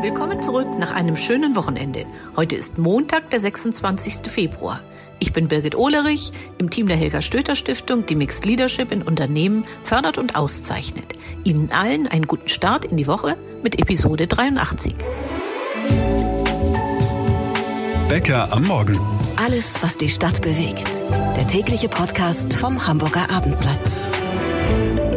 Willkommen zurück nach einem schönen Wochenende. Heute ist Montag, der 26. Februar. Ich bin Birgit Ohlerich im Team der Helga Stöter Stiftung, die Mixed Leadership in Unternehmen fördert und auszeichnet. Ihnen allen einen guten Start in die Woche mit Episode 83. Bäcker am Morgen. Alles, was die Stadt bewegt. Der tägliche Podcast vom Hamburger Abendblatt.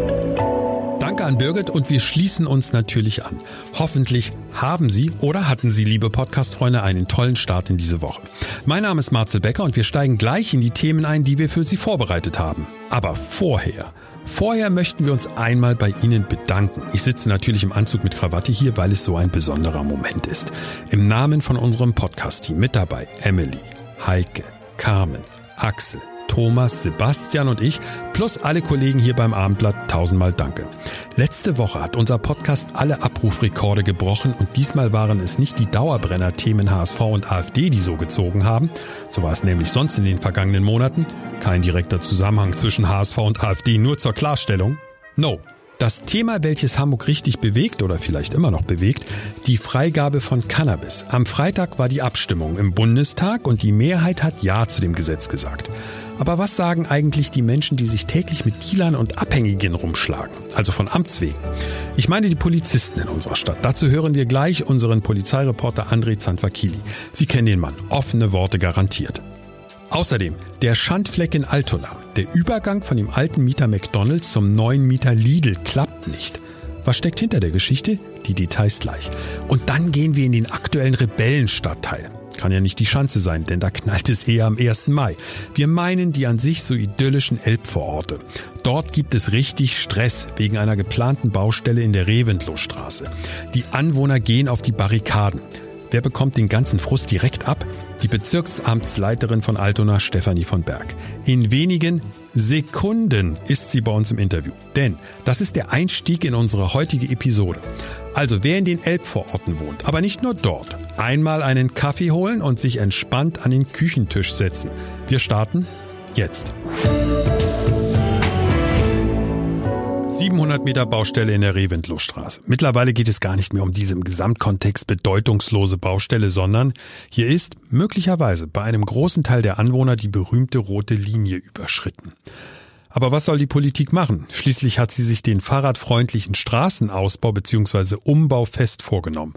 An Birgit und wir schließen uns natürlich an. Hoffentlich haben Sie oder hatten Sie, liebe Podcast-Freunde, einen tollen Start in diese Woche. Mein Name ist Marcel Becker und wir steigen gleich in die Themen ein, die wir für Sie vorbereitet haben. Aber vorher Vorher möchten wir uns einmal bei Ihnen bedanken. Ich sitze natürlich im Anzug mit Krawatte hier, weil es so ein besonderer Moment ist. Im Namen von unserem Podcast-Team mit dabei Emily, Heike, Carmen, Axel, Thomas, Sebastian und ich, plus alle Kollegen hier beim Abendblatt, tausendmal Danke. Letzte Woche hat unser Podcast alle Abrufrekorde gebrochen und diesmal waren es nicht die Dauerbrenner-Themen HSV und AfD, die so gezogen haben. So war es nämlich sonst in den vergangenen Monaten. Kein direkter Zusammenhang zwischen HSV und AfD, nur zur Klarstellung. No. Das Thema, welches Hamburg richtig bewegt oder vielleicht immer noch bewegt, die Freigabe von Cannabis. Am Freitag war die Abstimmung im Bundestag und die Mehrheit hat Ja zu dem Gesetz gesagt. Aber was sagen eigentlich die Menschen, die sich täglich mit Dealern und Abhängigen rumschlagen? Also von Amts wegen. Ich meine die Polizisten in unserer Stadt. Dazu hören wir gleich unseren Polizeireporter André Zantvakili. Sie kennen den Mann. Offene Worte garantiert. Außerdem der Schandfleck in Altona. Der Übergang von dem alten Mieter McDonalds zum neuen Mieter Lidl klappt nicht. Was steckt hinter der Geschichte? Die Details gleich. Und dann gehen wir in den aktuellen Rebellenstadtteil. Kann ja nicht die Schanze sein, denn da knallt es eher am 1. Mai. Wir meinen die an sich so idyllischen Elbvororte. Dort gibt es richtig Stress wegen einer geplanten Baustelle in der Reventlow-Straße. Die Anwohner gehen auf die Barrikaden. Wer bekommt den ganzen Frust direkt ab? Die Bezirksamtsleiterin von Altona, Stefanie von Berg. In wenigen Sekunden ist sie bei uns im Interview. Denn das ist der Einstieg in unsere heutige Episode. Also wer in den Elbvororten wohnt, aber nicht nur dort, einmal einen Kaffee holen und sich entspannt an den Küchentisch setzen. Wir starten jetzt. 700 Meter Baustelle in der Reventlow-Straße. Mittlerweile geht es gar nicht mehr um diese im Gesamtkontext bedeutungslose Baustelle, sondern hier ist möglicherweise bei einem großen Teil der Anwohner die berühmte rote Linie überschritten. Aber was soll die Politik machen? Schließlich hat sie sich den fahrradfreundlichen Straßenausbau bzw. Umbau fest vorgenommen.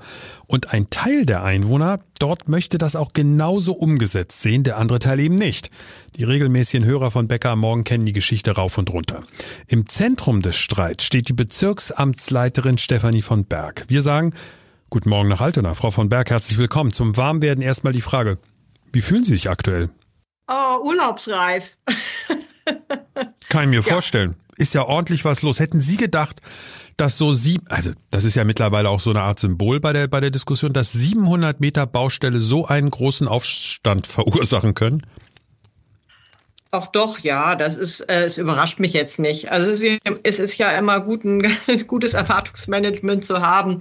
Und ein Teil der Einwohner dort möchte das auch genauso umgesetzt sehen, der andere Teil eben nicht. Die regelmäßigen Hörer von Becker am Morgen kennen die Geschichte rauf und runter. Im Zentrum des Streits steht die Bezirksamtsleiterin Stefanie von Berg. Wir sagen, Guten Morgen nach Altona. Frau von Berg, herzlich willkommen. Zum Warmwerden erstmal die Frage, wie fühlen Sie sich aktuell? Oh, urlaubsreif. Kann ich mir ja. vorstellen. Ist ja ordentlich was los. Hätten Sie gedacht, dass so sieben, also das ist ja mittlerweile auch so eine Art Symbol bei der, bei der Diskussion, dass 700 Meter Baustelle so einen großen Aufstand verursachen können? Auch doch, ja, das ist, äh, es überrascht mich jetzt nicht. Also es ist, es ist ja immer gut, ein gutes Erwartungsmanagement zu haben.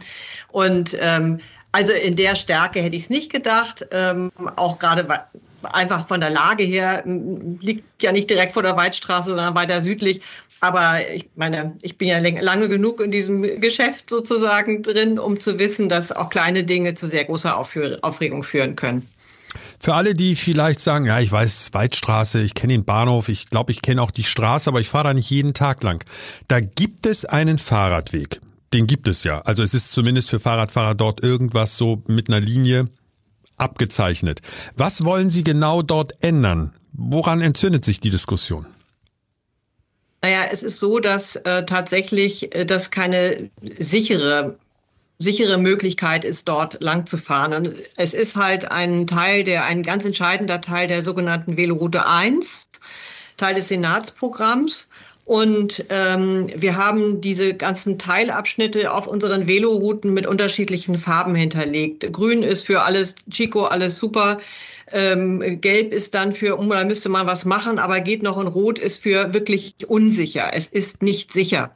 Und ähm, also in der Stärke hätte ich es nicht gedacht. Ähm, auch gerade einfach von der Lage her liegt ja nicht direkt vor der Waldstraße, sondern weiter südlich. Aber ich meine, ich bin ja lange genug in diesem Geschäft sozusagen drin, um zu wissen, dass auch kleine Dinge zu sehr großer Aufregung führen können. Für alle, die vielleicht sagen, ja, ich weiß Weidstraße, ich kenne den Bahnhof, ich glaube, ich kenne auch die Straße, aber ich fahre da nicht jeden Tag lang. Da gibt es einen Fahrradweg. Den gibt es ja. Also es ist zumindest für Fahrradfahrer dort irgendwas so mit einer Linie, abgezeichnet. Was wollen Sie genau dort ändern? Woran entzündet sich die Diskussion? Naja, es ist so, dass äh, tatsächlich äh, das keine sichere sichere Möglichkeit ist, dort lang zu fahren. Und es ist halt ein Teil der, ein ganz entscheidender Teil der sogenannten Veloroute 1, Teil des Senatsprogramms. Und ähm, wir haben diese ganzen Teilabschnitte auf unseren Velorouten mit unterschiedlichen Farben hinterlegt. Grün ist für alles Chico, alles super. Ähm, Gelb ist dann für, um, da müsste man was machen, aber geht noch. Und Rot ist für wirklich unsicher. Es ist nicht sicher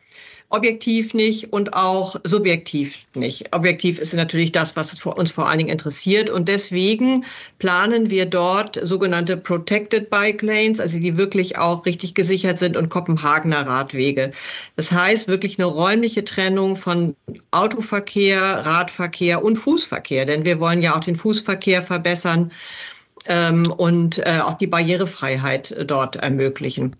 objektiv nicht und auch subjektiv nicht. Objektiv ist natürlich das, was uns vor allen Dingen interessiert. Und deswegen planen wir dort sogenannte Protected Bike Lanes, also die wirklich auch richtig gesichert sind und Kopenhagener Radwege. Das heißt wirklich eine räumliche Trennung von Autoverkehr, Radverkehr und Fußverkehr. Denn wir wollen ja auch den Fußverkehr verbessern ähm, und äh, auch die Barrierefreiheit dort ermöglichen.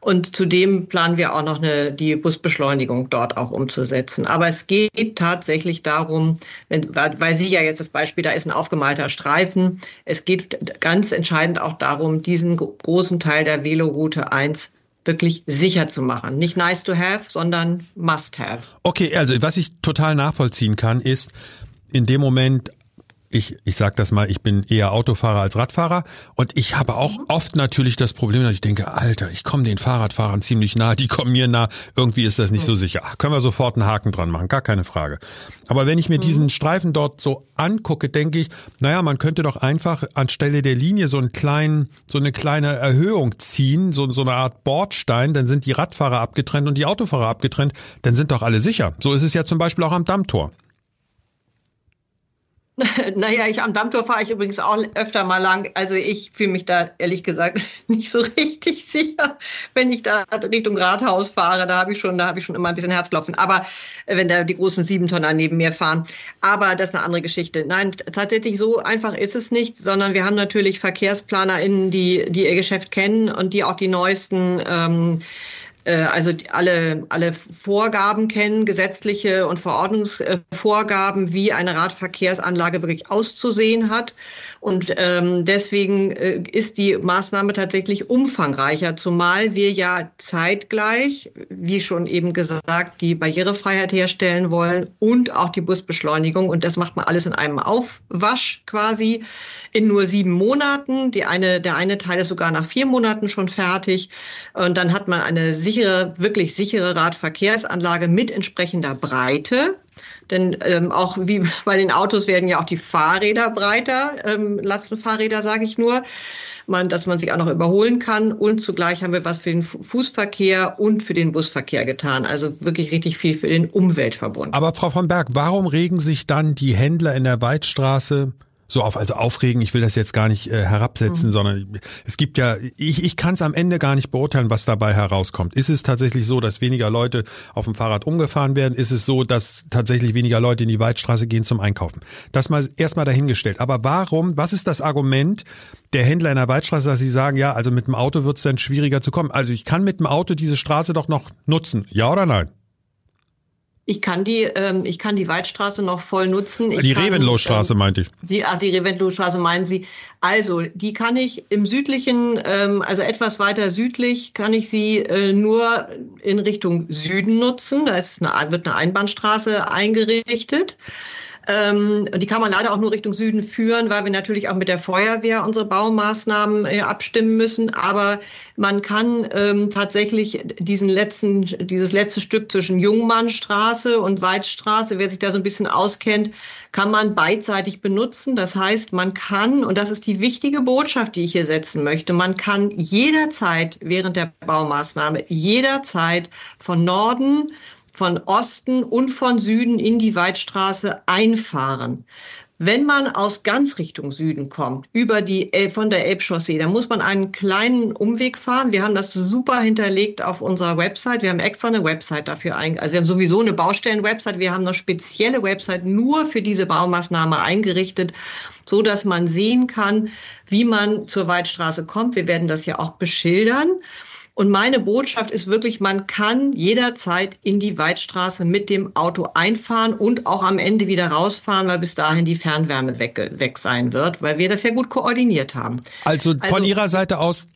Und zudem planen wir auch noch eine, die Busbeschleunigung dort auch umzusetzen. Aber es geht tatsächlich darum, wenn, weil Sie ja jetzt das Beispiel, da ist ein aufgemalter Streifen. Es geht ganz entscheidend auch darum, diesen großen Teil der Veloroute 1 wirklich sicher zu machen. Nicht nice to have, sondern must have. Okay, also was ich total nachvollziehen kann, ist in dem Moment ich, ich sag das mal, ich bin eher Autofahrer als Radfahrer und ich habe auch oft natürlich das Problem, dass ich denke, Alter, ich komme den Fahrradfahrern ziemlich nah, die kommen mir nah, irgendwie ist das nicht so sicher. Ach, können wir sofort einen Haken dran machen, gar keine Frage. Aber wenn ich mir mhm. diesen Streifen dort so angucke, denke ich, naja, man könnte doch einfach anstelle der Linie so einen kleinen, so eine kleine Erhöhung ziehen, so, so eine Art Bordstein, dann sind die Radfahrer abgetrennt und die Autofahrer abgetrennt, dann sind doch alle sicher. So ist es ja zum Beispiel auch am Dammtor. Naja, ich am Dammtor fahre ich übrigens auch öfter mal lang. Also ich fühle mich da ehrlich gesagt nicht so richtig sicher, wenn ich da Richtung Rathaus fahre. Da habe ich schon, da habe ich schon immer ein bisschen Herzklopfen. Aber äh, wenn da die großen Siebentonner neben mir fahren. Aber das ist eine andere Geschichte. Nein, tatsächlich so einfach ist es nicht, sondern wir haben natürlich VerkehrsplanerInnen, die, die ihr Geschäft kennen und die auch die neuesten ähm, äh, also alle, alle Vorgaben kennen, gesetzliche und Verordnungsvorgaben, wie eine Radverkehrsanlage wirklich auszusehen hat. Und ähm, deswegen äh, ist die Maßnahme tatsächlich umfangreicher, zumal wir ja zeitgleich, wie schon eben gesagt, die Barrierefreiheit herstellen wollen und auch die Busbeschleunigung. Und das macht man alles in einem Aufwasch quasi in nur sieben Monaten. Die eine, der eine Teil ist sogar nach vier Monaten schon fertig. Und dann hat man eine sichere, wirklich sichere Radverkehrsanlage mit entsprechender Breite. Denn ähm, auch wie bei den Autos werden ja auch die Fahrräder breiter, ähm, Lastenfahrräder sage ich nur, man, dass man sich auch noch überholen kann. Und zugleich haben wir was für den Fußverkehr und für den Busverkehr getan. Also wirklich richtig viel für den Umweltverbund. Aber Frau von Berg, warum regen sich dann die Händler in der Weidstraße so auf, also aufregen, ich will das jetzt gar nicht äh, herabsetzen, mhm. sondern es gibt ja, ich, ich kann es am Ende gar nicht beurteilen, was dabei herauskommt. Ist es tatsächlich so, dass weniger Leute auf dem Fahrrad umgefahren werden? Ist es so, dass tatsächlich weniger Leute in die Waldstraße gehen zum Einkaufen? Das mal erstmal dahingestellt. Aber warum, was ist das Argument der Händler in der Waldstraße, dass sie sagen, ja, also mit dem Auto wird es dann schwieriger zu kommen? Also ich kann mit dem Auto diese Straße doch noch nutzen. Ja oder nein? Ich kann die, ähm, ich kann die Weidstraße noch voll nutzen. Ich die Revenlowstraße ähm, meinte ich. Die, ach, die Revenlowstraße meinen Sie. Also, die kann ich im südlichen, ähm, also etwas weiter südlich, kann ich sie äh, nur in Richtung Süden nutzen. Da ist eine, wird eine Einbahnstraße eingerichtet. Ähm, die kann man leider auch nur Richtung Süden führen, weil wir natürlich auch mit der Feuerwehr unsere Baumaßnahmen äh, abstimmen müssen. Aber man kann ähm, tatsächlich diesen letzten, dieses letzte Stück zwischen Jungmannstraße und Weidstraße, wer sich da so ein bisschen auskennt, kann man beidseitig benutzen. Das heißt, man kann, und das ist die wichtige Botschaft, die ich hier setzen möchte, man kann jederzeit während der Baumaßnahme, jederzeit von Norden von Osten und von Süden in die Weidstraße einfahren. Wenn man aus ganz Richtung Süden kommt, über die von der Elbchaussee, dann muss man einen kleinen Umweg fahren. Wir haben das super hinterlegt auf unserer Website. Wir haben extra eine Website dafür ein, also wir haben sowieso eine Baustellen-Website. Wir haben eine spezielle Website nur für diese Baumaßnahme eingerichtet, so dass man sehen kann, wie man zur Weidstraße kommt. Wir werden das ja auch beschildern. Und meine Botschaft ist wirklich, man kann jederzeit in die Weidstraße mit dem Auto einfahren und auch am Ende wieder rausfahren, weil bis dahin die Fernwärme weg, weg sein wird, weil wir das ja gut koordiniert haben. Also, also von Ihrer Seite aus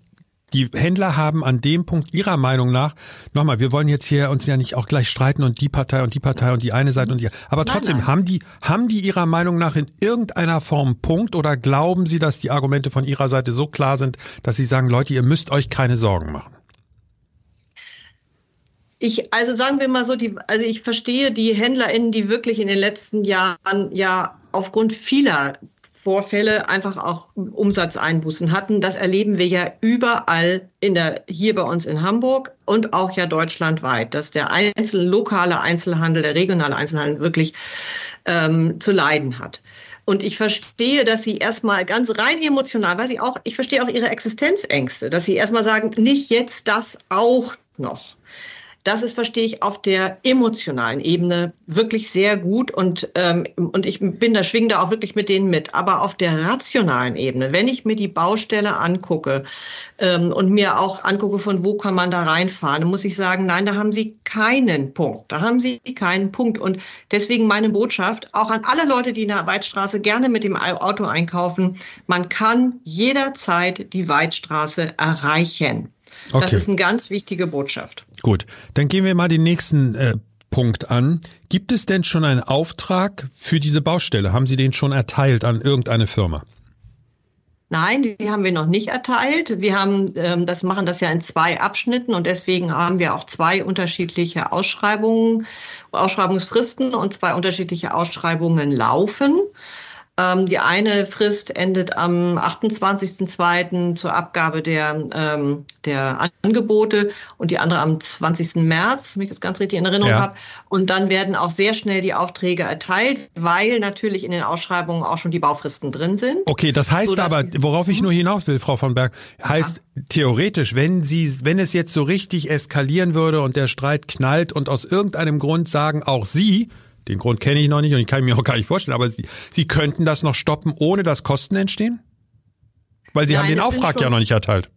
die Händler haben an dem Punkt ihrer Meinung nach, nochmal, wir wollen jetzt hier uns ja nicht auch gleich streiten und die Partei und die Partei und die eine Seite und die, aber trotzdem, nein, nein. haben die, haben die ihrer Meinung nach in irgendeiner Form Punkt oder glauben Sie, dass die Argumente von ihrer Seite so klar sind, dass Sie sagen, Leute, ihr müsst euch keine Sorgen machen? Ich, also sagen wir mal so, die, also ich verstehe die HändlerInnen, die wirklich in den letzten Jahren ja aufgrund vieler Vorfälle einfach auch Umsatzeinbußen hatten. Das erleben wir ja überall in der, hier bei uns in Hamburg und auch ja deutschlandweit, dass der einzelne lokale Einzelhandel, der regionale Einzelhandel wirklich ähm, zu leiden hat. Und ich verstehe, dass sie erstmal ganz rein emotional, weil sie auch, ich verstehe auch ihre Existenzängste, dass sie erstmal sagen, nicht jetzt das auch noch. Das ist, verstehe ich, auf der emotionalen Ebene wirklich sehr gut und, ähm, und ich bin da, schwinge da auch wirklich mit denen mit. Aber auf der rationalen Ebene, wenn ich mir die Baustelle angucke ähm, und mir auch angucke, von wo kann man da reinfahren, dann muss ich sagen, nein, da haben sie keinen Punkt. Da haben sie keinen Punkt. Und deswegen meine Botschaft, auch an alle Leute, die in der Weidstraße gerne mit dem Auto einkaufen, man kann jederzeit die Weidstraße erreichen. Okay. Das ist eine ganz wichtige Botschaft. Gut, dann gehen wir mal den nächsten äh, Punkt an. Gibt es denn schon einen Auftrag für diese Baustelle? Haben Sie den schon erteilt an irgendeine Firma? Nein, die haben wir noch nicht erteilt. Wir haben ähm, das machen das ja in zwei Abschnitten und deswegen haben wir auch zwei unterschiedliche Ausschreibungen, Ausschreibungsfristen und zwei unterschiedliche Ausschreibungen laufen. Ähm, die eine Frist endet am 28.02. zur Abgabe der, ähm, der Angebote und die andere am 20. März, wenn ich das ganz richtig in Erinnerung ja. habe. Und dann werden auch sehr schnell die Aufträge erteilt, weil natürlich in den Ausschreibungen auch schon die Baufristen drin sind. Okay, das heißt so, aber, worauf ich nur hinaus will, Frau von Berg, heißt ja. theoretisch, wenn Sie, wenn es jetzt so richtig eskalieren würde und der Streit knallt und aus irgendeinem Grund sagen auch Sie, den Grund kenne ich noch nicht und ich kann mir auch gar nicht vorstellen, aber Sie, Sie könnten das noch stoppen, ohne dass Kosten entstehen? Weil Sie Nein, haben den Auftrag ja noch nicht erteilt.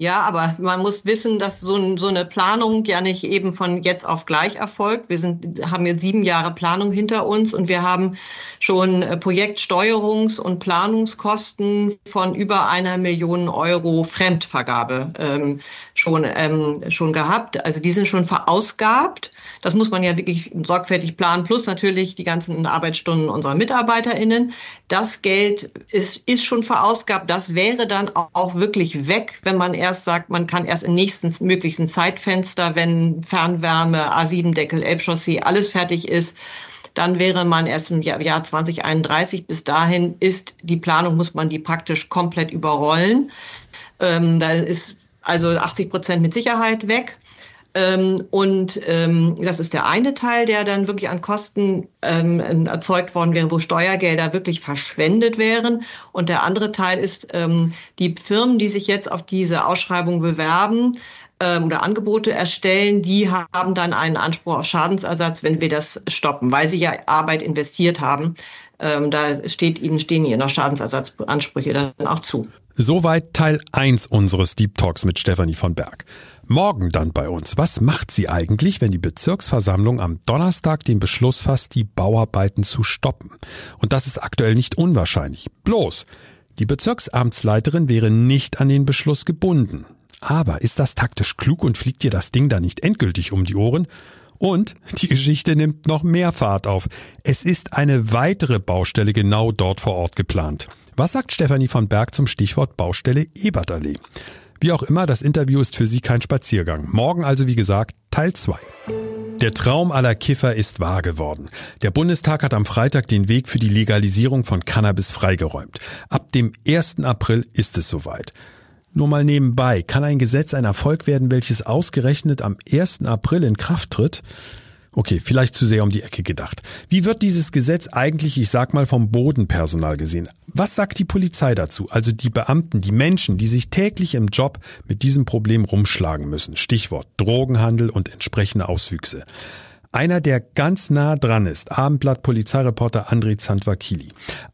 Ja, aber man muss wissen, dass so, so, eine Planung ja nicht eben von jetzt auf gleich erfolgt. Wir sind, haben jetzt sieben Jahre Planung hinter uns und wir haben schon äh, Projektsteuerungs- und Planungskosten von über einer Million Euro Fremdvergabe ähm, schon, ähm, schon gehabt. Also die sind schon verausgabt. Das muss man ja wirklich sorgfältig planen, plus natürlich die ganzen Arbeitsstunden unserer MitarbeiterInnen. Das Geld ist, ist schon verausgabt. Das wäre dann auch wirklich weg, wenn man erst sagt, man kann erst im nächsten möglichen Zeitfenster, wenn Fernwärme, A7-Deckel, Elbchaussee, alles fertig ist, dann wäre man erst im Jahr 2031. Bis dahin ist die Planung, muss man die praktisch komplett überrollen. Ähm, da ist also 80 Prozent mit Sicherheit weg. Ähm, und ähm, das ist der eine Teil, der dann wirklich an Kosten ähm, erzeugt worden wäre, wo Steuergelder wirklich verschwendet wären. Und der andere Teil ist, ähm, die Firmen, die sich jetzt auf diese Ausschreibung bewerben, ähm, oder Angebote erstellen, die haben dann einen Anspruch auf Schadensersatz, wenn wir das stoppen, weil sie ja Arbeit investiert haben. Ähm, da steht ihnen, stehen ihnen noch Schadensersatzansprüche dann auch zu. Soweit Teil 1 unseres Deep Talks mit Stefanie von Berg. Morgen dann bei uns. Was macht sie eigentlich, wenn die Bezirksversammlung am Donnerstag den Beschluss fasst, die Bauarbeiten zu stoppen? Und das ist aktuell nicht unwahrscheinlich. Bloß, die Bezirksamtsleiterin wäre nicht an den Beschluss gebunden. Aber ist das taktisch klug und fliegt ihr das Ding da nicht endgültig um die Ohren? Und die Geschichte nimmt noch mehr Fahrt auf. Es ist eine weitere Baustelle genau dort vor Ort geplant. Was sagt Stefanie von Berg zum Stichwort Baustelle Ebertallee? Wie auch immer, das Interview ist für Sie kein Spaziergang. Morgen also, wie gesagt, Teil 2. Der Traum aller Kiffer ist wahr geworden. Der Bundestag hat am Freitag den Weg für die Legalisierung von Cannabis freigeräumt. Ab dem 1. April ist es soweit. Nur mal nebenbei, kann ein Gesetz ein Erfolg werden, welches ausgerechnet am 1. April in Kraft tritt? Okay, vielleicht zu sehr um die Ecke gedacht. Wie wird dieses Gesetz eigentlich, ich sag mal, vom Bodenpersonal gesehen? Was sagt die Polizei dazu? Also die Beamten, die Menschen, die sich täglich im Job mit diesem Problem rumschlagen müssen. Stichwort Drogenhandel und entsprechende Auswüchse. Einer, der ganz nah dran ist, Abendblatt Polizeireporter André Zandvakili.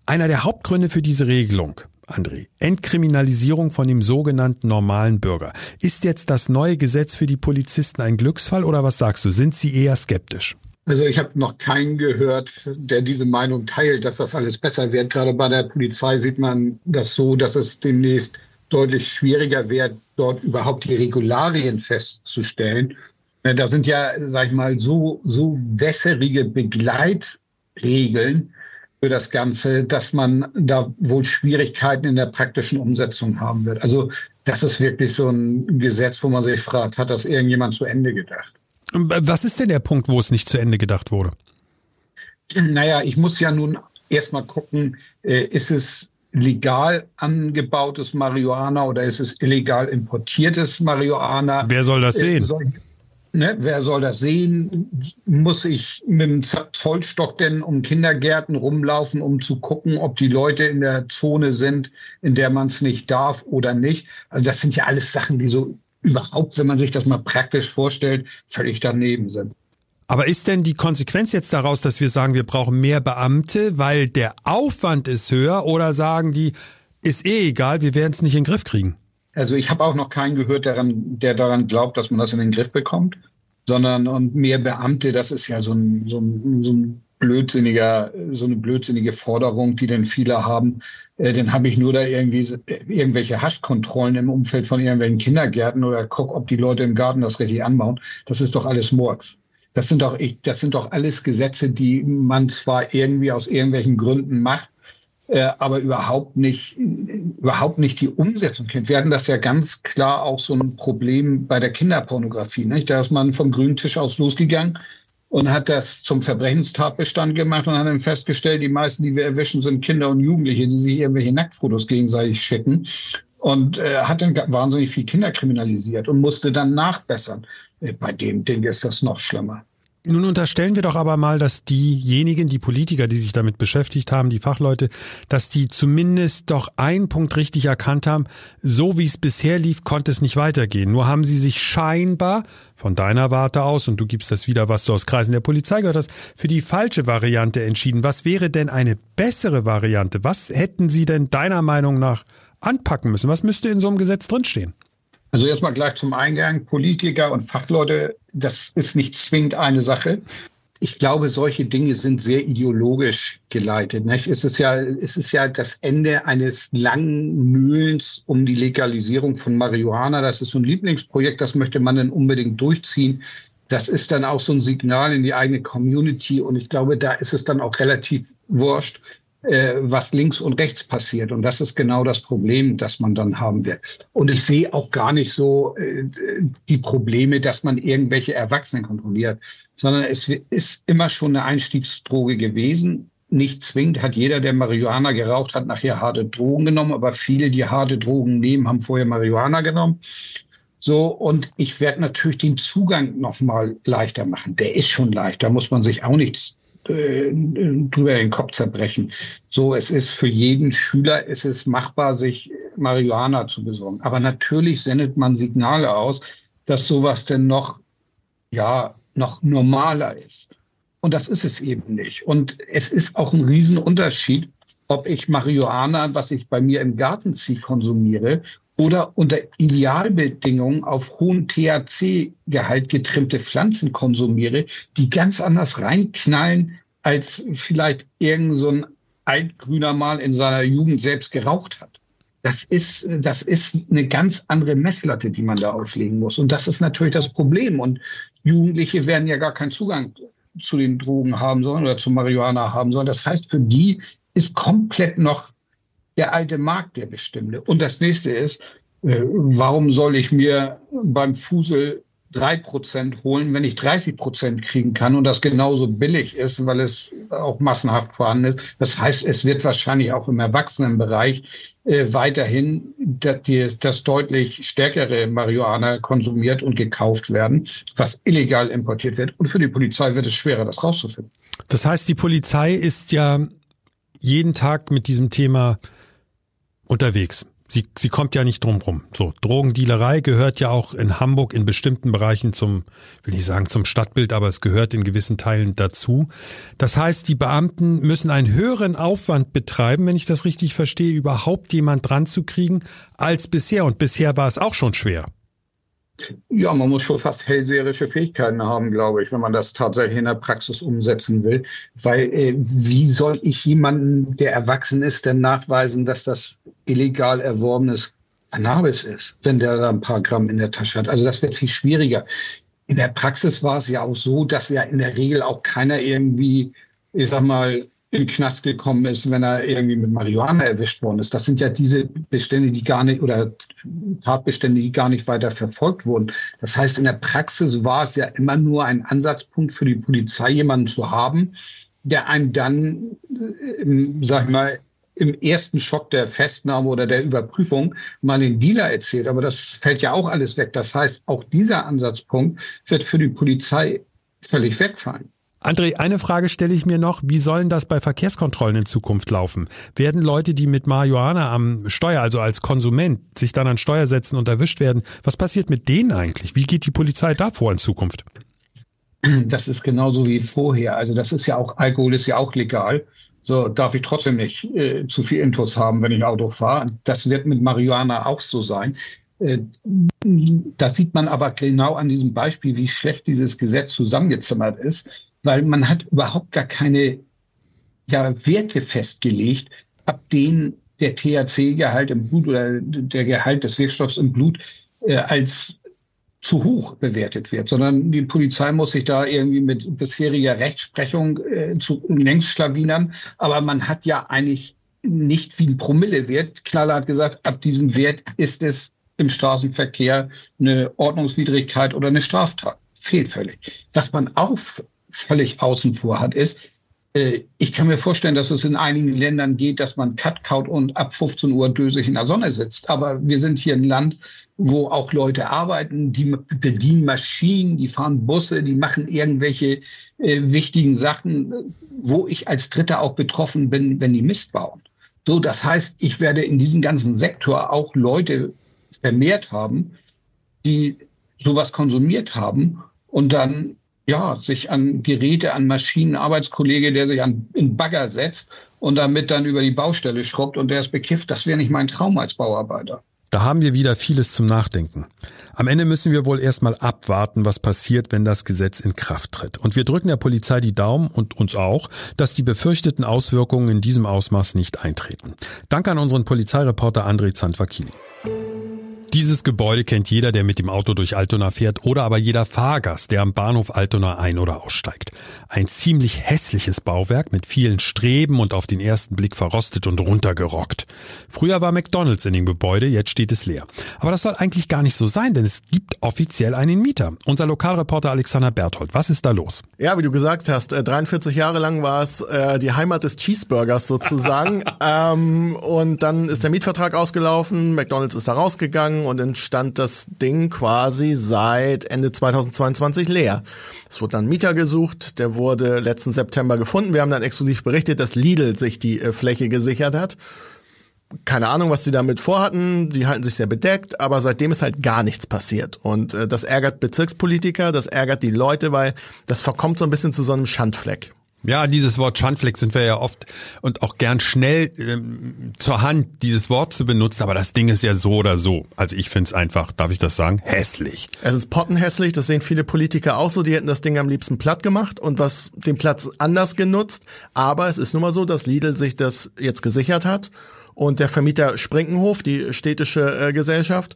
Einer der Hauptgründe für diese Regelung, André. Entkriminalisierung von dem sogenannten normalen Bürger. Ist jetzt das neue Gesetz für die Polizisten ein Glücksfall oder was sagst du? Sind sie eher skeptisch? Also ich habe noch keinen gehört, der diese Meinung teilt, dass das alles besser wird. Gerade bei der Polizei sieht man das so, dass es demnächst deutlich schwieriger wird, dort überhaupt die Regularien festzustellen. Da sind ja, sag ich mal, so, so wässerige Begleitregeln, für das Ganze, dass man da wohl Schwierigkeiten in der praktischen Umsetzung haben wird. Also das ist wirklich so ein Gesetz, wo man sich fragt, hat das irgendjemand zu Ende gedacht? Was ist denn der Punkt, wo es nicht zu Ende gedacht wurde? Naja, ich muss ja nun erstmal gucken, äh, ist es legal angebautes Marihuana oder ist es illegal importiertes Marihuana? Wer soll das sehen? Soll, ne, wer soll das sehen? Muss ich mit dem Zollstock denn um Kindergärten rumlaufen, um zu gucken, ob die Leute in der Zone sind, in der man es nicht darf oder nicht? Also das sind ja alles Sachen, die so überhaupt, wenn man sich das mal praktisch vorstellt, völlig daneben sind. Aber ist denn die Konsequenz jetzt daraus, dass wir sagen, wir brauchen mehr Beamte, weil der Aufwand ist höher oder sagen die, ist eh egal, wir werden es nicht in den Griff kriegen? Also ich habe auch noch keinen gehört, daran, der daran glaubt, dass man das in den Griff bekommt, sondern und mehr Beamte, das ist ja so ein, so ein, so ein blödsinniger, so eine blödsinnige Forderung, die denn viele haben. Äh, dann habe ich nur da irgendwie irgendwelche Haschkontrollen im Umfeld von irgendwelchen Kindergärten oder guck, ob die Leute im Garten das richtig anbauen. Das ist doch alles Murks. Das sind doch, das sind doch alles Gesetze, die man zwar irgendwie aus irgendwelchen Gründen macht, äh, aber überhaupt nicht, überhaupt nicht die Umsetzung kennt. Wir hatten das ja ganz klar auch so ein Problem bei der Kinderpornografie. Nicht? Da ist man vom grünen Tisch aus losgegangen und hat das zum Verbrechenstatbestand gemacht und hat dann festgestellt, die meisten, die wir erwischen, sind Kinder und Jugendliche, die sich irgendwelche Nacktfotos gegenseitig schicken und äh, hat dann wahnsinnig viel Kinder kriminalisiert und musste dann nachbessern. Äh, bei dem Ding ist das noch schlimmer. Nun unterstellen wir doch aber mal, dass diejenigen, die Politiker, die sich damit beschäftigt haben, die Fachleute, dass die zumindest doch einen Punkt richtig erkannt haben. So wie es bisher lief, konnte es nicht weitergehen. Nur haben sie sich scheinbar von deiner Warte aus, und du gibst das wieder, was du aus Kreisen der Polizei gehört hast, für die falsche Variante entschieden. Was wäre denn eine bessere Variante? Was hätten sie denn deiner Meinung nach anpacken müssen? Was müsste in so einem Gesetz drinstehen? Also erstmal gleich zum Eingang. Politiker und Fachleute, das ist nicht zwingend eine Sache. Ich glaube, solche Dinge sind sehr ideologisch geleitet. Nicht? Es, ist ja, es ist ja das Ende eines langen Mühlens um die Legalisierung von Marihuana. Das ist so ein Lieblingsprojekt, das möchte man dann unbedingt durchziehen. Das ist dann auch so ein Signal in die eigene Community. Und ich glaube, da ist es dann auch relativ wurscht, äh, was links und rechts passiert. Und das ist genau das Problem, das man dann haben wird. Und ich sehe auch gar nicht so äh, die Probleme, dass man irgendwelche Erwachsenen kontrolliert, sondern es ist immer schon eine Einstiegsdroge gewesen. Nicht zwingend hat jeder, der Marihuana geraucht hat, nachher harte Drogen genommen, aber viele, die harte Drogen nehmen, haben vorher Marihuana genommen. So, und ich werde natürlich den Zugang nochmal leichter machen. Der ist schon leicht, da muss man sich auch nichts drüber den Kopf zerbrechen. So, es ist für jeden Schüler, es ist machbar, sich Marihuana zu besorgen. Aber natürlich sendet man Signale aus, dass sowas denn noch, ja, noch normaler ist. Und das ist es eben nicht. Und es ist auch ein Riesenunterschied, ob ich Marihuana, was ich bei mir im Garten ziehe, konsumiere oder unter Idealbedingungen auf hohen THC-Gehalt getrimmte Pflanzen konsumiere, die ganz anders reinknallen, als vielleicht irgend so ein Altgrüner mal in seiner Jugend selbst geraucht hat. Das ist, das ist eine ganz andere Messlatte, die man da auflegen muss. Und das ist natürlich das Problem. Und Jugendliche werden ja gar keinen Zugang zu den Drogen haben sollen oder zu Marihuana haben sollen. Das heißt, für die ist komplett noch der alte Markt der bestimmte. Und das nächste ist, äh, warum soll ich mir beim Fusel drei Prozent holen, wenn ich 30 Prozent kriegen kann und das genauso billig ist, weil es auch massenhaft vorhanden ist. Das heißt, es wird wahrscheinlich auch im Erwachsenenbereich äh, weiterhin das, das deutlich stärkere Marihuana konsumiert und gekauft werden, was illegal importiert wird. Und für die Polizei wird es schwerer, das rauszufinden. Das heißt, die Polizei ist ja jeden Tag mit diesem Thema unterwegs. Sie, sie kommt ja nicht drum rum. So, Drogendealerei gehört ja auch in Hamburg in bestimmten Bereichen zum, will ich sagen, zum Stadtbild, aber es gehört in gewissen Teilen dazu. Das heißt, die Beamten müssen einen höheren Aufwand betreiben, wenn ich das richtig verstehe, überhaupt jemand dran zu kriegen, als bisher. Und bisher war es auch schon schwer. Ja, man muss schon fast hellseherische Fähigkeiten haben, glaube ich, wenn man das tatsächlich in der Praxis umsetzen will. Weil äh, wie soll ich jemanden, der erwachsen ist, denn nachweisen, dass das illegal erworbenes Cannabis ist, wenn der da ein paar Gramm in der Tasche hat? Also das wird viel schwieriger. In der Praxis war es ja auch so, dass ja in der Regel auch keiner irgendwie, ich sag mal, in den Knast gekommen ist, wenn er irgendwie mit Marihuana erwischt worden ist. Das sind ja diese Bestände, die gar nicht oder Tatbestände, die gar nicht weiter verfolgt wurden. Das heißt, in der Praxis war es ja immer nur ein Ansatzpunkt für die Polizei, jemanden zu haben, der einem dann, äh, sag ich mal, im ersten Schock der Festnahme oder der Überprüfung mal den Dealer erzählt. Aber das fällt ja auch alles weg. Das heißt, auch dieser Ansatzpunkt wird für die Polizei völlig wegfallen. André, eine Frage stelle ich mir noch. Wie sollen das bei Verkehrskontrollen in Zukunft laufen? Werden Leute, die mit Marihuana am Steuer, also als Konsument, sich dann an Steuer setzen und erwischt werden, was passiert mit denen eigentlich? Wie geht die Polizei da vor in Zukunft? Das ist genauso wie vorher. Also das ist ja auch, Alkohol ist ja auch legal. So darf ich trotzdem nicht äh, zu viel Intus haben, wenn ich Auto fahre. Das wird mit Marihuana auch so sein. Äh, das sieht man aber genau an diesem Beispiel, wie schlecht dieses Gesetz zusammengezimmert ist, weil man hat überhaupt gar keine ja, Werte festgelegt, ab denen der THC-Gehalt im Blut oder der Gehalt des Wirkstoffs im Blut äh, als zu hoch bewertet wird, sondern die Polizei muss sich da irgendwie mit bisheriger Rechtsprechung äh, zu längst schlawinern. Aber man hat ja eigentlich nicht wie ein Promillewert. Knaller hat gesagt, ab diesem Wert ist es im Straßenverkehr eine Ordnungswidrigkeit oder eine Straftat. Fehlt völlig. Was man auch völlig außen vor hat, ist, äh, ich kann mir vorstellen, dass es in einigen Ländern geht, dass man Cut kaut und ab 15 Uhr dösig in der Sonne sitzt. Aber wir sind hier ein Land, wo auch Leute arbeiten, die bedienen Maschinen, die fahren Busse, die machen irgendwelche äh, wichtigen Sachen, wo ich als Dritter auch betroffen bin, wenn die Mist bauen. So, das heißt, ich werde in diesem ganzen Sektor auch Leute vermehrt haben, die sowas konsumiert haben und dann ja sich an Geräte, an Maschinen, Arbeitskollege, der sich an in Bagger setzt und damit dann über die Baustelle schrubbt und der ist bekifft. Das wäre nicht mein Traum als Bauarbeiter. Da haben wir wieder vieles zum Nachdenken. Am Ende müssen wir wohl erstmal abwarten, was passiert, wenn das Gesetz in Kraft tritt. Und wir drücken der Polizei die Daumen und uns auch, dass die befürchteten Auswirkungen in diesem Ausmaß nicht eintreten. Danke an unseren Polizeireporter André Zandvakini. Dieses Gebäude kennt jeder, der mit dem Auto durch Altona fährt oder aber jeder Fahrgast, der am Bahnhof Altona ein- oder aussteigt. Ein ziemlich hässliches Bauwerk mit vielen Streben und auf den ersten Blick verrostet und runtergerockt. Früher war McDonald's in dem Gebäude, jetzt steht es leer. Aber das soll eigentlich gar nicht so sein, denn es gibt offiziell einen Mieter. Unser Lokalreporter Alexander Berthold, was ist da los? Ja, wie du gesagt hast, 43 äh, Jahre lang war es äh, die Heimat des Cheeseburgers sozusagen. ähm, und dann ist der Mietvertrag ausgelaufen, McDonald's ist da rausgegangen und entstand das Ding quasi seit Ende 2022 leer. Es wurde dann Mieter gesucht, der wurde letzten September gefunden. Wir haben dann exklusiv berichtet, dass Lidl sich die äh, Fläche gesichert hat. Keine Ahnung, was die damit vorhatten. Die halten sich sehr bedeckt, aber seitdem ist halt gar nichts passiert. Und äh, das ärgert Bezirkspolitiker, das ärgert die Leute, weil das verkommt so ein bisschen zu so einem Schandfleck. Ja, dieses Wort Schandfleck sind wir ja oft und auch gern schnell ähm, zur Hand, dieses Wort zu benutzen, aber das Ding ist ja so oder so. Also ich finde es einfach, darf ich das sagen, hässlich. Es ist pottenhässlich, das sehen viele Politiker auch so, die hätten das Ding am liebsten platt gemacht und was den Platz anders genutzt. Aber es ist nun mal so, dass Lidl sich das jetzt gesichert hat. Und der Vermieter Sprinkenhof, die städtische äh, Gesellschaft,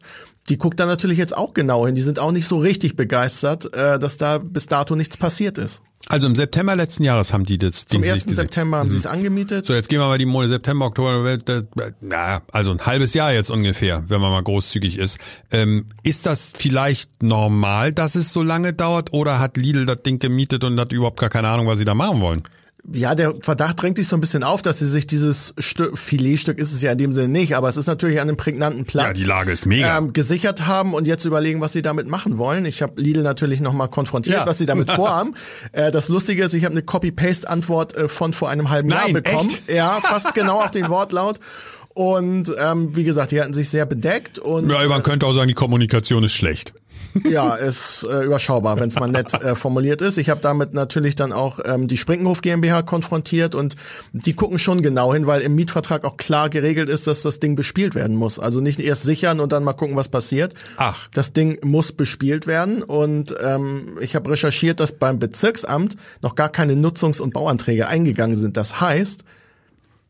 die guckt da natürlich jetzt auch genau hin. Die sind auch nicht so richtig begeistert, äh, dass da bis dato nichts passiert ist. Also im September letzten Jahres haben die das Zum 1. September haben mhm. sie es angemietet. So, jetzt gehen wir mal die Monate September, Oktober, na, also ein halbes Jahr jetzt ungefähr, wenn man mal großzügig ist. Ähm, ist das vielleicht normal, dass es so lange dauert oder hat Lidl das Ding gemietet und hat überhaupt gar keine Ahnung, was sie da machen wollen? Ja, der Verdacht drängt sich so ein bisschen auf, dass sie sich dieses Stück, Filetstück ist es ja in dem Sinne nicht, aber es ist natürlich an einem prägnanten Platz. Ja, die Lage ist mega. Ähm, gesichert haben und jetzt überlegen, was sie damit machen wollen. Ich habe Lidl natürlich nochmal konfrontiert, ja. was sie damit vorhaben. äh, das Lustige ist, ich habe eine Copy-Paste-Antwort äh, von vor einem halben Nein, Jahr bekommen. Echt? Ja, fast genau auf den Wortlaut. Und ähm, wie gesagt, die hatten sich sehr bedeckt und. Ja, man könnte auch sagen, die Kommunikation ist schlecht. Ja, ist äh, überschaubar, wenn es mal nett äh, formuliert ist. Ich habe damit natürlich dann auch ähm, die Sprinkenhof GmbH konfrontiert und die gucken schon genau hin, weil im Mietvertrag auch klar geregelt ist, dass das Ding bespielt werden muss. Also nicht erst sichern und dann mal gucken, was passiert. Ach. Das Ding muss bespielt werden und ähm, ich habe recherchiert, dass beim Bezirksamt noch gar keine Nutzungs- und Bauanträge eingegangen sind. Das heißt,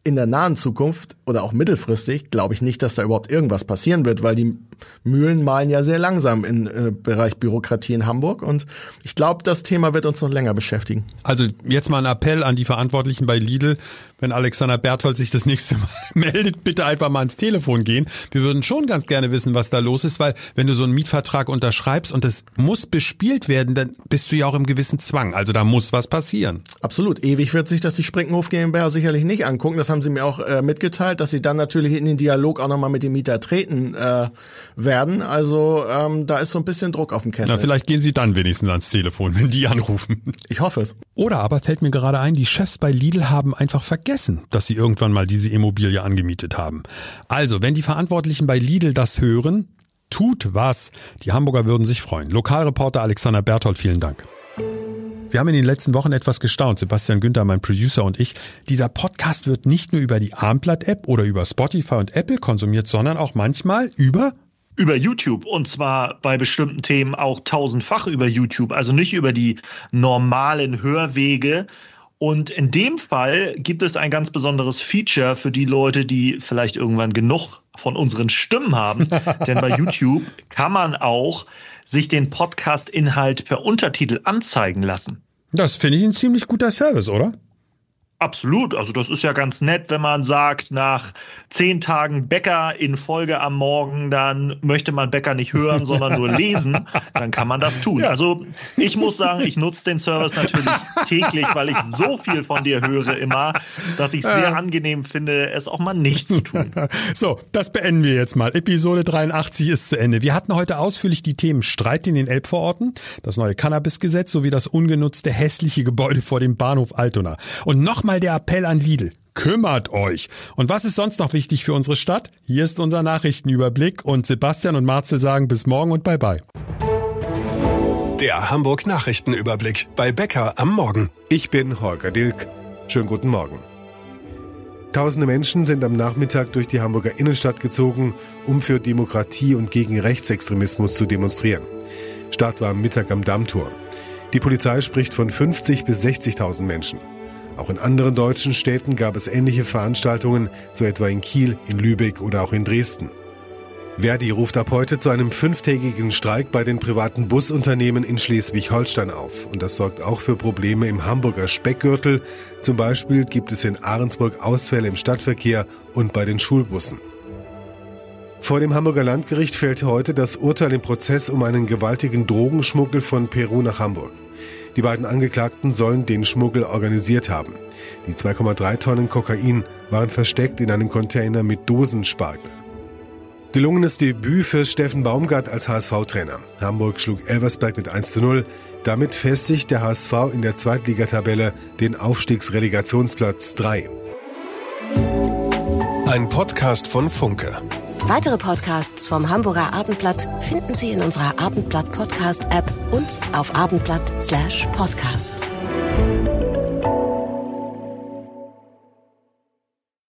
in der nahen Zukunft oder auch mittelfristig glaube ich nicht, dass da überhaupt irgendwas passieren wird, weil die Mühlen malen ja sehr langsam im äh, Bereich Bürokratie in Hamburg und ich glaube, das Thema wird uns noch länger beschäftigen. Also jetzt mal ein Appell an die Verantwortlichen bei Lidl, wenn Alexander Berthold sich das nächste Mal meldet, bitte einfach mal ans Telefon gehen. Wir würden schon ganz gerne wissen, was da los ist, weil wenn du so einen Mietvertrag unterschreibst und das muss bespielt werden, dann bist du ja auch im gewissen Zwang. Also da muss was passieren. Absolut. Ewig wird sich das die Sprinkenhof GmbH sicherlich nicht angucken. Das haben sie mir auch äh, mitgeteilt, dass sie dann natürlich in den Dialog auch nochmal mit dem Mieter treten äh, werden. Also ähm, da ist so ein bisschen Druck auf dem Kessel. Na, vielleicht gehen sie dann wenigstens ans Telefon, wenn die anrufen. Ich hoffe es. Oder aber fällt mir gerade ein, die Chefs bei Lidl haben einfach vergessen, dass sie irgendwann mal diese Immobilie angemietet haben. Also, wenn die Verantwortlichen bei Lidl das hören, tut was. Die Hamburger würden sich freuen. Lokalreporter Alexander Berthold, vielen Dank. Wir haben in den letzten Wochen etwas gestaunt, Sebastian Günther, mein Producer und ich. Dieser Podcast wird nicht nur über die Armblatt-App oder über Spotify und Apple konsumiert, sondern auch manchmal über über YouTube und zwar bei bestimmten Themen auch tausendfach über YouTube, also nicht über die normalen Hörwege. Und in dem Fall gibt es ein ganz besonderes Feature für die Leute, die vielleicht irgendwann genug von unseren Stimmen haben. Denn bei YouTube kann man auch sich den Podcast-Inhalt per Untertitel anzeigen lassen. Das finde ich ein ziemlich guter Service, oder? Absolut. Also das ist ja ganz nett, wenn man sagt, nach zehn Tagen Bäcker in Folge am Morgen, dann möchte man Bäcker nicht hören, sondern nur lesen, dann kann man das tun. Ja. Also ich muss sagen, ich nutze den Service natürlich täglich, weil ich so viel von dir höre immer, dass ich es sehr angenehm finde, es auch mal nicht zu tun. So, das beenden wir jetzt mal. Episode 83 ist zu Ende. Wir hatten heute ausführlich die Themen Streit in den Elbvororten, das neue Cannabisgesetz sowie das ungenutzte hässliche Gebäude vor dem Bahnhof Altona. Und nochmal der Appell an Lidl kümmert euch. Und was ist sonst noch wichtig für unsere Stadt? Hier ist unser Nachrichtenüberblick und Sebastian und Marcel sagen bis morgen und bye bye. Der Hamburg Nachrichtenüberblick bei Becker am Morgen. Ich bin Holger Dilk. Schönen guten Morgen. Tausende Menschen sind am Nachmittag durch die Hamburger Innenstadt gezogen, um für Demokratie und gegen Rechtsextremismus zu demonstrieren. Start war am Mittag am Dammtor. Die Polizei spricht von 50 bis 60.000 Menschen. Auch in anderen deutschen Städten gab es ähnliche Veranstaltungen, so etwa in Kiel, in Lübeck oder auch in Dresden. Verdi ruft ab heute zu einem fünftägigen Streik bei den privaten Busunternehmen in Schleswig-Holstein auf. Und das sorgt auch für Probleme im Hamburger Speckgürtel. Zum Beispiel gibt es in Ahrensburg Ausfälle im Stadtverkehr und bei den Schulbussen. Vor dem Hamburger Landgericht fällt heute das Urteil im Prozess um einen gewaltigen Drogenschmuggel von Peru nach Hamburg. Die beiden Angeklagten sollen den Schmuggel organisiert haben. Die 2,3 Tonnen Kokain waren versteckt in einem Container mit Dosenspargel. Gelungenes Debüt für Steffen Baumgart als HSV-Trainer. Hamburg schlug Elversberg mit 1 zu 0. Damit festigt der HSV in der Zweitligatabelle den Aufstiegsrelegationsplatz 3. Ein Podcast von Funke. Weitere Podcasts vom Hamburger Abendblatt finden Sie in unserer Abendblatt Podcast App und auf abendblatt/podcast.